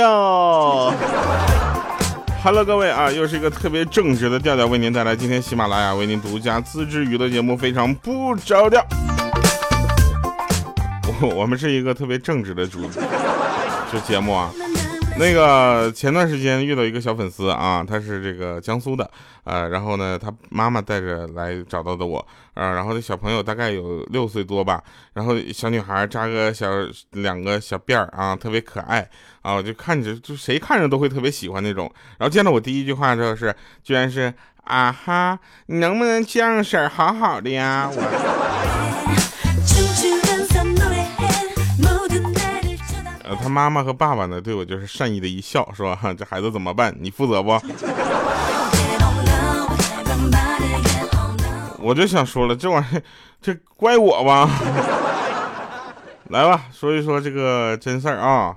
笑。Hello，各位啊，又是一个特别正直的调调为您带来今天喜马拉雅为您独家自制娱乐节目，非常不着调。我我们是一个特别正直的主这节目啊。那个前段时间遇到一个小粉丝啊，他是这个江苏的，呃，然后呢，他妈妈带着来找到的我，啊，然后这小朋友大概有六岁多吧，然后小女孩扎个小两个小辫儿啊，特别可爱啊，我就看着就谁看着都会特别喜欢那种，然后见到我第一句话就是，居然是啊哈，你能不能样式儿好好的呀？我。他妈妈和爸爸呢，对我就是善意的一笑，说：“哈这孩子怎么办？你负责不？” 我就想说了，这玩意儿，这怪我吧？来吧，说一说这个真事儿啊。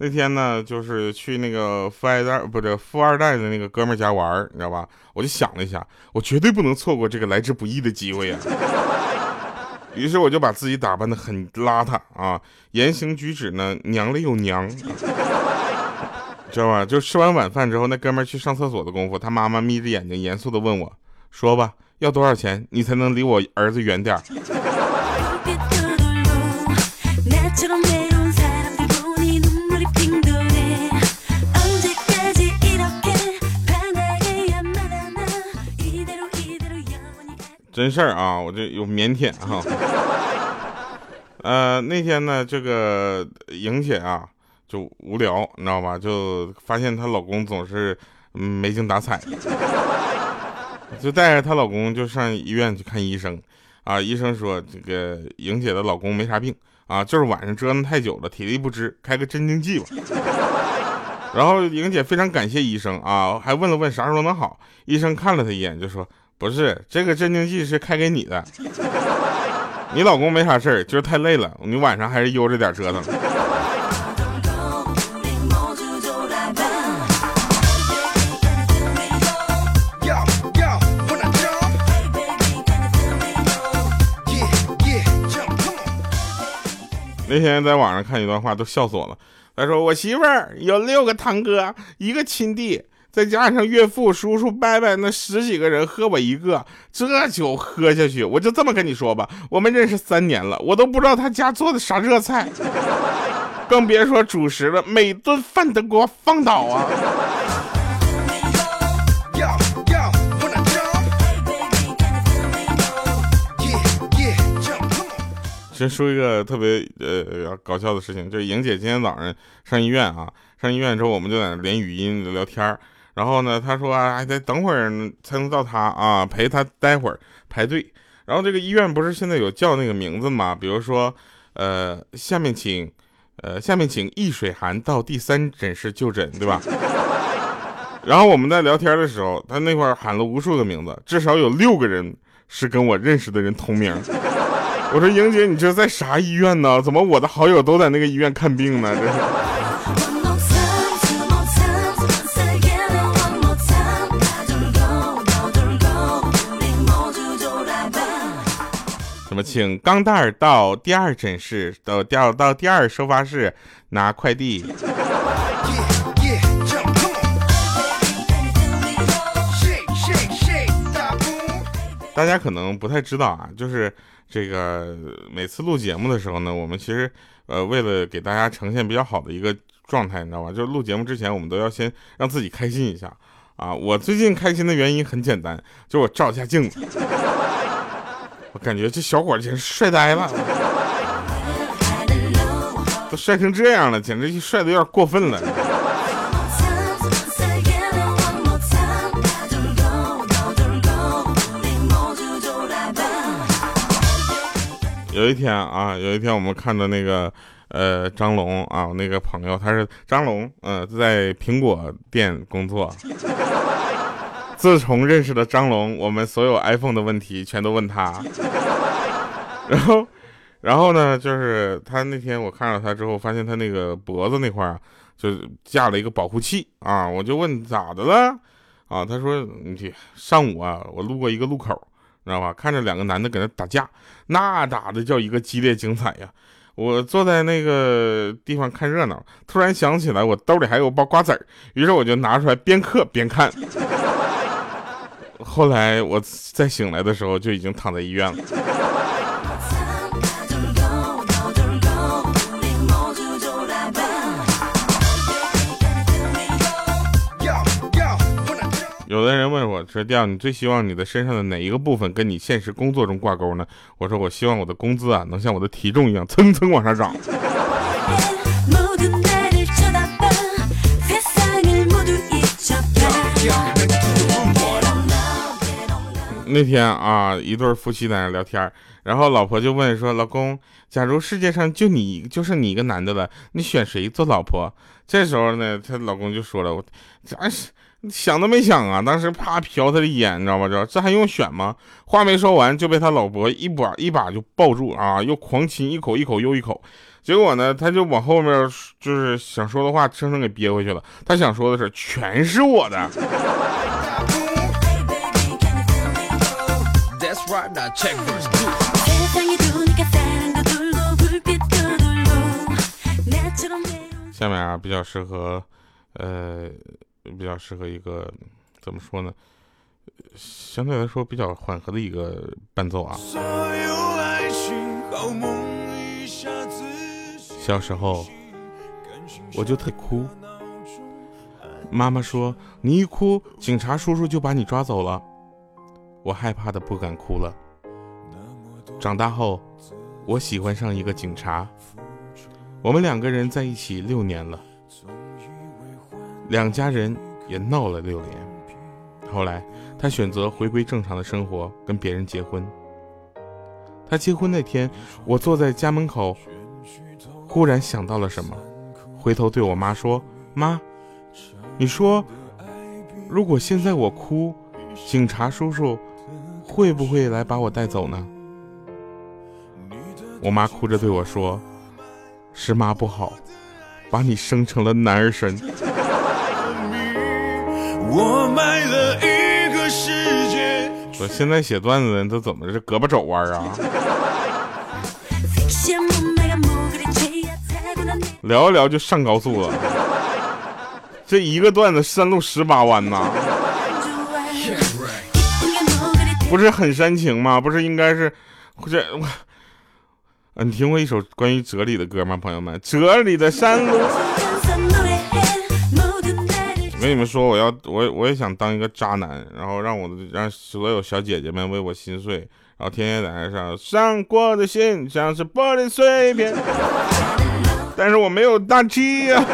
那天呢，就是去那个富二代，不是富二代的那个哥们家玩，你知道吧？我就想了一下，我绝对不能错过这个来之不易的机会呀。于是我就把自己打扮的很邋遢啊，言行举止呢娘了又娘，知道吧？就吃完晚饭之后，那哥们去上厕所的功夫，他妈妈眯着眼睛严肃的问我，说吧，要多少钱你才能离我儿子远点？真事儿啊，我这有腼腆哈。呃，那天呢，这个莹姐啊就无聊，你知道吧？就发现她老公总是没精打采，就带着她老公就上医院去看医生。啊，医生说这个莹姐的老公没啥病啊，就是晚上折腾太久了，体力不支，开个镇静剂吧。然后莹姐非常感谢医生啊，还问了问啥时候能好。医生看了她一眼就说。不是这个镇静剂是开给你的，你老公没啥事儿，就是太累了，你晚上还是悠着点折腾。那天在网上看一段话，都笑死我了。他说：“我媳妇儿有六个堂哥，一个亲弟。”再加上岳父、叔叔、伯伯那十几个人喝我一个，这酒喝下去，我就这么跟你说吧，我们认识三年了，我都不知道他家做的啥热菜，更别说主食了，每顿饭都给我放倒啊！先说一个特别呃搞笑的事情，就是莹姐今天早上上医院啊，上医院之后我们就在那连语音聊天儿。然后呢，他说还得等会儿才能到他啊，陪他待会儿排队。然后这个医院不是现在有叫那个名字吗？比如说，呃，下面请，呃，下面请易水寒到第三诊室就诊，对吧？然后我们在聊天的时候，他那块喊了无数个名字，至少有六个人是跟我认识的人同名。我说英姐，你这在啥医院呢？怎么我的好友都在那个医院看病呢？这是。请钢蛋儿到第二诊室，到第二到第二收发室拿快递。大家可能不太知道啊，就是这个每次录节目的时候呢，我们其实呃为了给大家呈现比较好的一个状态，你知道吧？就是录节目之前，我们都要先让自己开心一下啊。我最近开心的原因很简单，就我照一下镜子。我感觉这小伙简直帅呆了，都帅成这样了，简直帅的有点过分了。有一天啊，有一天我们看到那个呃张龙啊，我那个朋友他是张龙，呃，在苹果店工作。自从认识了张龙，我们所有 iPhone 的问题全都问他。然后，然后呢，就是他那天我看到他之后，发现他那个脖子那块儿就架了一个保护器啊。我就问咋的了啊？他说你上午啊，我路过一个路口，知道吧？看着两个男的搁那打架，那打的叫一个激烈精彩呀。我坐在那个地方看热闹，突然想起来我兜里还有包瓜子儿，于是我就拿出来边嗑边看。后来我再醒来的时候，就已经躺在医院了。有的人问我说：“调，你最希望你的身上的哪一个部分跟你现实工作中挂钩呢？”我说：“我希望我的工资啊，能像我的体重一样蹭蹭往上涨。”那天啊，一对夫妻在那聊天，然后老婆就问说：“老公，假如世界上就你，就是你一个男的了，你选谁做老婆？”这时候呢，她老公就说了：“我咱。”想都没想啊！当时啪瞟他的眼，你知道吗？这这还用选吗？话没说完就被他老婆一把一把就抱住啊，又狂亲一口一口又一口。结果呢，他就往后面就是想说的话，生生给憋回去了。他想说的是，全是我的。下面啊，比较适合，呃。比较适合一个怎么说呢？相对来说比较缓和的一个伴奏啊。小时候我就特哭，妈妈说你一哭，警察叔叔就把你抓走了。我害怕的不敢哭了。长大后，我喜欢上一个警察，我们两个人在一起六年了。两家人也闹了六年，后来他选择回归正常的生活，跟别人结婚。他结婚那天，我坐在家门口，忽然想到了什么，回头对我妈说：“妈，你说，如果现在我哭，警察叔叔会不会来把我带走呢？”我妈哭着对我说：“是妈不好，把你生成了男儿身。”我买了一个世界。我现在写段子的人都怎么这胳膊肘弯啊？聊一聊就上高速了，这一个段子山路十八弯呐，不是很煽情吗？不是应该是不是我？你听过一首关于哲理的歌吗，朋友们？哲理的山路。我跟你们说，我要我我也想当一个渣男，然后让我让所有小姐姐们为我心碎，然后天天在那上伤过的心像是玻璃碎片，但是我没有大气呀。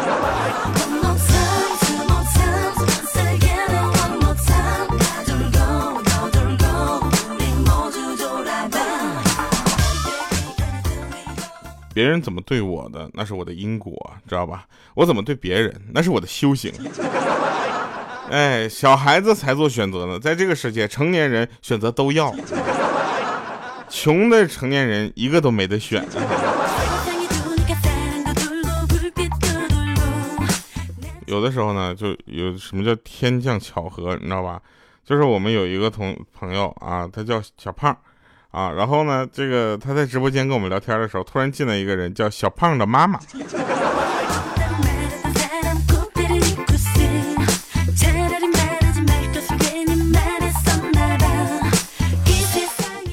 别人怎么对我的，那是我的因果，知道吧？我怎么对别人，那是我的修行。哎，小孩子才做选择呢，在这个世界，成年人选择都要，穷的成年人一个都没得选。有的时候呢，就有什么叫天降巧合，你知道吧？就是我们有一个同朋友啊，他叫小胖。啊，然后呢，这个他在直播间跟我们聊天的时候，突然进来一个人，叫小胖的妈妈。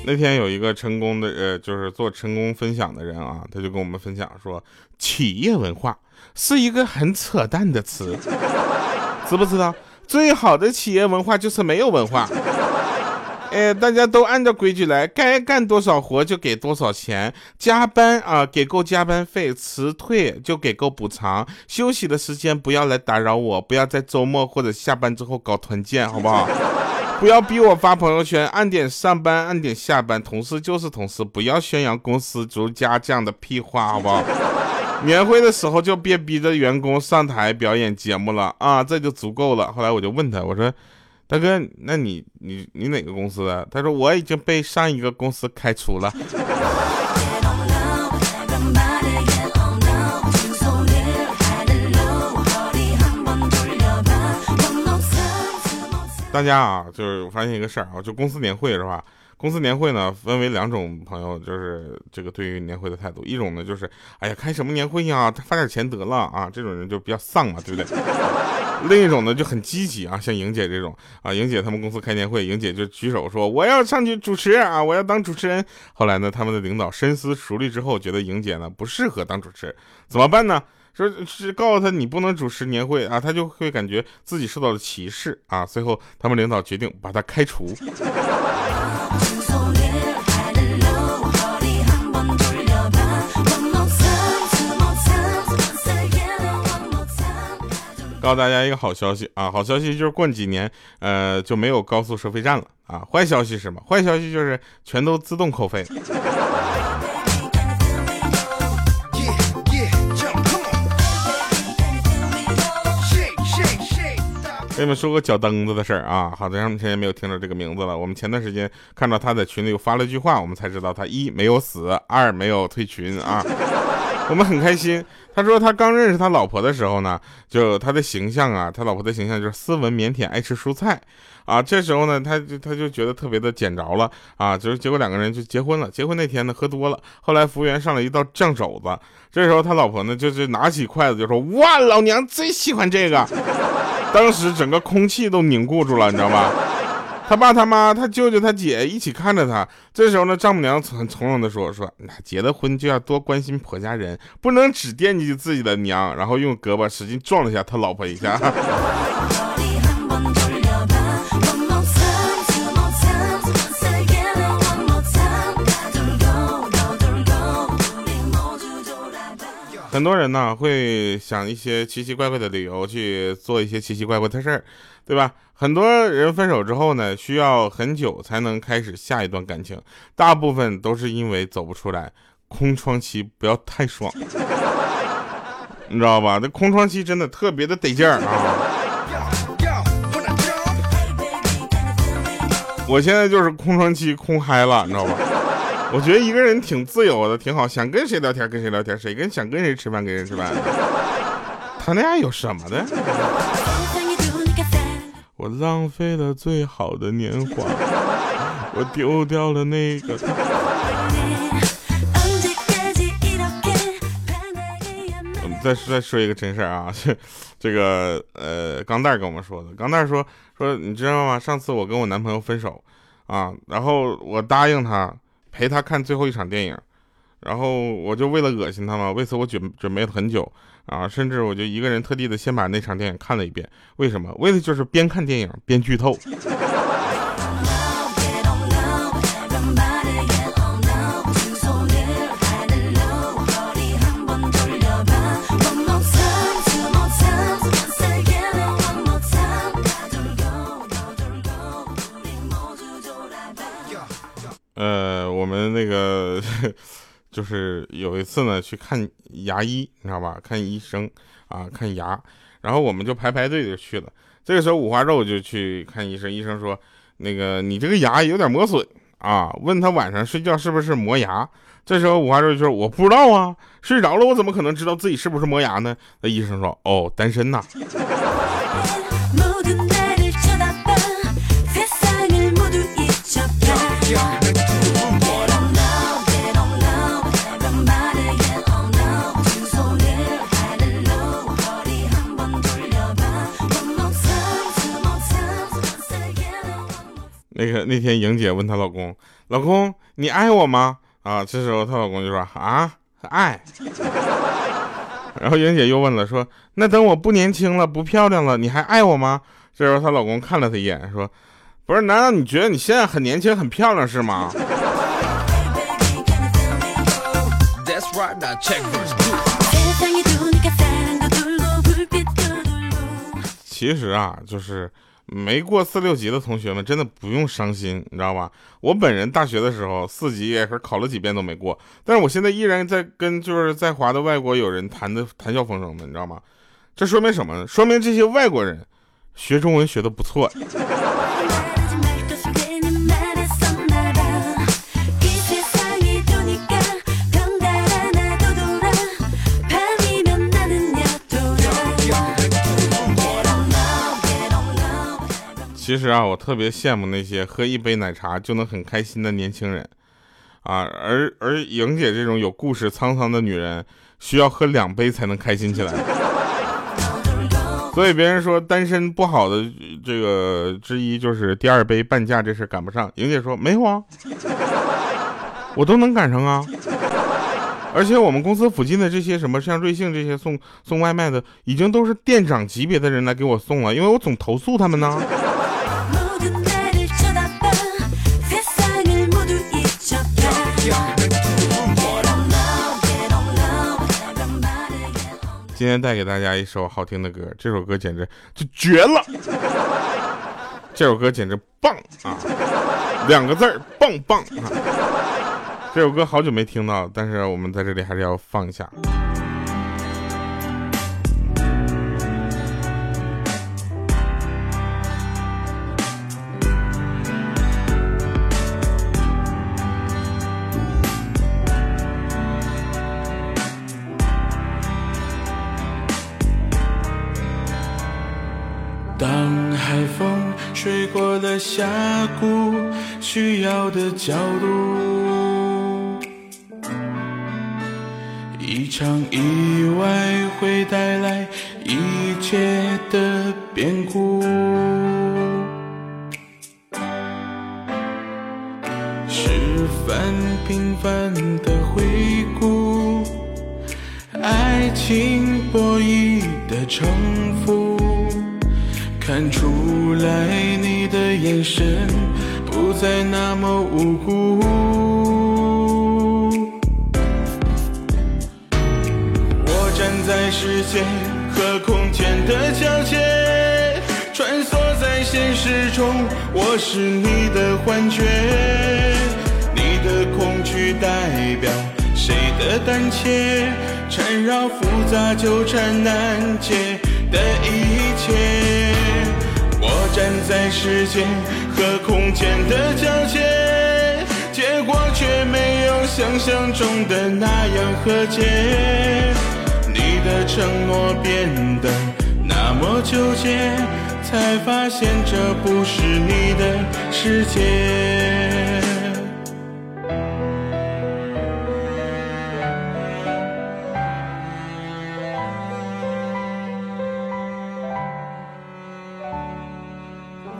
那天有一个成功的，呃，就是做成功分享的人啊，他就跟我们分享说，企业文化是一个很扯淡的词，知不知道？最好的企业文化就是没有文化。哎，大家都按照规矩来，该干多少活就给多少钱，加班啊给够加班费，辞退就给够补偿，休息的时间不要来打扰我，不要在周末或者下班之后搞团建，好不好？不要逼我发朋友圈，按点上班，按点下班，同事就是同事，不要宣扬公司逐家这样的屁话，好不好？年会的时候就别逼着员工上台表演节目了啊，这就足够了。后来我就问他，我说。大哥，那你你你哪个公司的？他说我已经被上一个公司开除了。大家啊，就是我发现一个事儿啊，就公司年会是吧？公司年会呢，分为两种朋友，就是这个对于年会的态度。一种呢，就是哎呀，开什么年会呀，发点钱得了啊，这种人就比较丧嘛，对不对？另一种呢就很积极啊，像莹姐这种啊，莹姐他们公司开年会，莹姐就举手说我要上去主持啊，我要当主持人。后来呢，他们的领导深思熟虑之后，觉得莹姐呢不适合当主持人，怎么办呢？说是告诉他你不能主持年会啊，他就会感觉自己受到了歧视啊。最后他们领导决定把他开除。告诉大家一个好消息啊，好消息就是过几年呃就没有高速收费站了啊。坏消息是什么？坏消息就是全都自动扣费。跟你们说个脚蹬子的事儿啊，好长时间没有听到这个名字了。我们前段时间看到他在群里又发了句话，我们才知道他一没有死，二没有退群啊。我们很开心。他说他刚认识他老婆的时候呢，就他的形象啊，他老婆的形象就是斯文腼腆，爱吃蔬菜啊。这时候呢，他就他就觉得特别的捡着了啊，就是结果两个人就结婚了。结婚那天呢，喝多了，后来服务员上了一道酱肘子，这时候他老婆呢就是拿起筷子就说：“哇，老娘最喜欢这个。”当时整个空气都凝固住了，你知道吧？他爸、他妈、他舅舅、他姐一起看着他。这时候呢，丈母娘很从容的说：“说结了婚就要多关心婆家人，不能只惦记自己的娘。”然后用胳膊使劲撞了一下他老婆一下。很多人呢会想一些奇奇怪怪的理由去做一些奇奇怪怪的事儿，对吧？很多人分手之后呢，需要很久才能开始下一段感情，大部分都是因为走不出来，空窗期不要太爽，你知道吧？这空窗期真的特别的得劲儿啊！我现在就是空窗期空嗨了，你知道吧？我觉得一个人挺自由的，挺好，想跟谁聊天跟谁聊天，谁跟想跟谁吃饭跟谁吃饭。谈恋爱有什么的？我浪费了最好的年华，我丢掉了那个。我们再再说一个真事儿啊，这个呃，钢蛋跟我们说的，钢蛋说说你知道吗？上次我跟我男朋友分手啊，然后我答应他。陪他看最后一场电影，然后我就为了恶心他嘛，为此我准准备了很久啊，甚至我就一个人特地的先把那场电影看了一遍。为什么？为的就是边看电影边剧透。呃，我们那个 就是有一次呢，去看牙医，你知道吧？看医生啊，看牙，然后我们就排排队就去了。这个时候五花肉就去看医生，医生说：“那个你这个牙有点磨损啊。”问他晚上睡觉是不是磨牙？这时候五花肉就说：“我不知道啊，睡着了我怎么可能知道自己是不是磨牙呢？”那医生说：“哦，单身呐。”那个那天莹姐问她老公：“老公，你爱我吗？”啊，这时候她老公就说：“啊，爱。”然后莹姐又问了，说：“那等我不年轻了，不漂亮了，你还爱我吗？”这时候她老公看了她一眼，说：“不是，难道你觉得你现在很年轻、很漂亮是吗？”其实啊，就是。没过四六级的同学们真的不用伤心，你知道吧？我本人大学的时候四级也是考了几遍都没过，但是我现在依然在跟就是在华的外国友人谈的谈笑风生的，你知道吗？这说明什么呢？说明这些外国人学中文学的不错。其实啊，我特别羡慕那些喝一杯奶茶就能很开心的年轻人，啊，而而莹姐这种有故事沧桑的女人，需要喝两杯才能开心起来。所以别人说单身不好的这个之一就是第二杯半价这事赶不上。莹姐说没有啊，我都能赶上啊。而且我们公司附近的这些什么像瑞幸这些送送外卖的，已经都是店长级别的人来给我送了，因为我总投诉他们呢。今天带给大家一首好听的歌，这首歌简直就绝了，这首歌简直棒啊，两个字儿棒棒啊！这首歌好久没听到，但是我们在这里还是要放一下。的角度，一场意外会带来一切的变故。十分平凡的回顾，爱情博弈的城府。看出来你的眼神不再那么无辜。我站在时间和空间的交界，穿梭在现实中，我是你的幻觉。你的恐惧代表谁的胆怯？缠绕复杂纠缠难解的一切。我站在时间和空间的交界，结果却没有想象中的那样和解。你的承诺变得那么纠结，才发现这不是你的世界。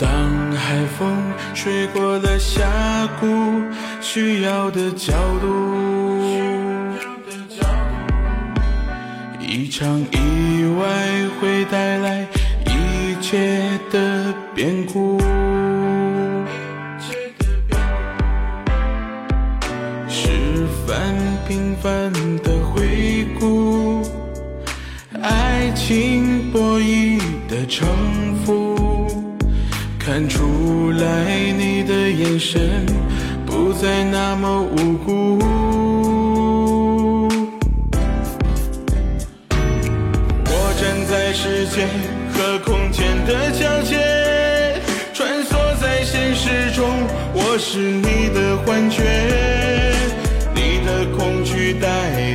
当海风吹过了峡谷，需要的角度，一场意外会带来一切在时间和空间的交界，穿梭在现实中，我是你的幻觉。你的恐惧代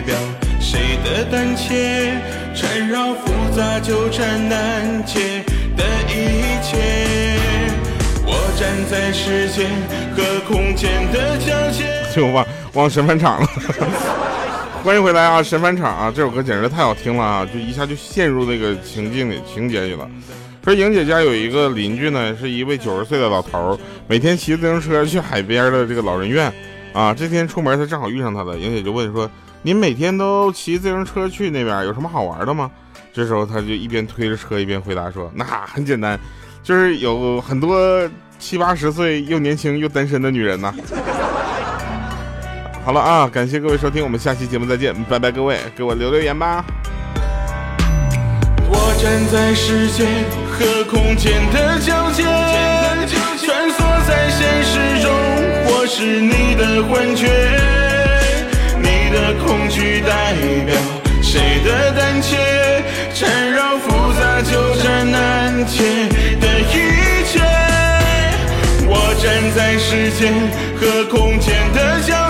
表谁的胆怯？缠绕复杂纠缠难解的一切。我站在时间和空间的交界，就忘忘审判场了。欢迎回来啊，神返场啊！这首歌简直太好听了啊，就一下就陷入那个情境里情节里了。说莹姐家有一个邻居呢，是一位九十岁的老头，每天骑自行车去海边的这个老人院啊。这天出门他正好遇上他了，莹姐就问说：“您每天都骑自行车去那边，有什么好玩的吗？”这时候他就一边推着车一边回答说：“那很简单，就是有很多。”七八十岁又年轻又单身的女人呐。好了啊，感谢各位收听，我们下期节目再见，拜拜，各位，给我留留言吧。我站在时间和空间的交界，穿梭在现实中，我是你的幻觉，你的恐惧代表谁的胆怯，缠绕复杂纠缠难解的一切。我站在时间和空间的交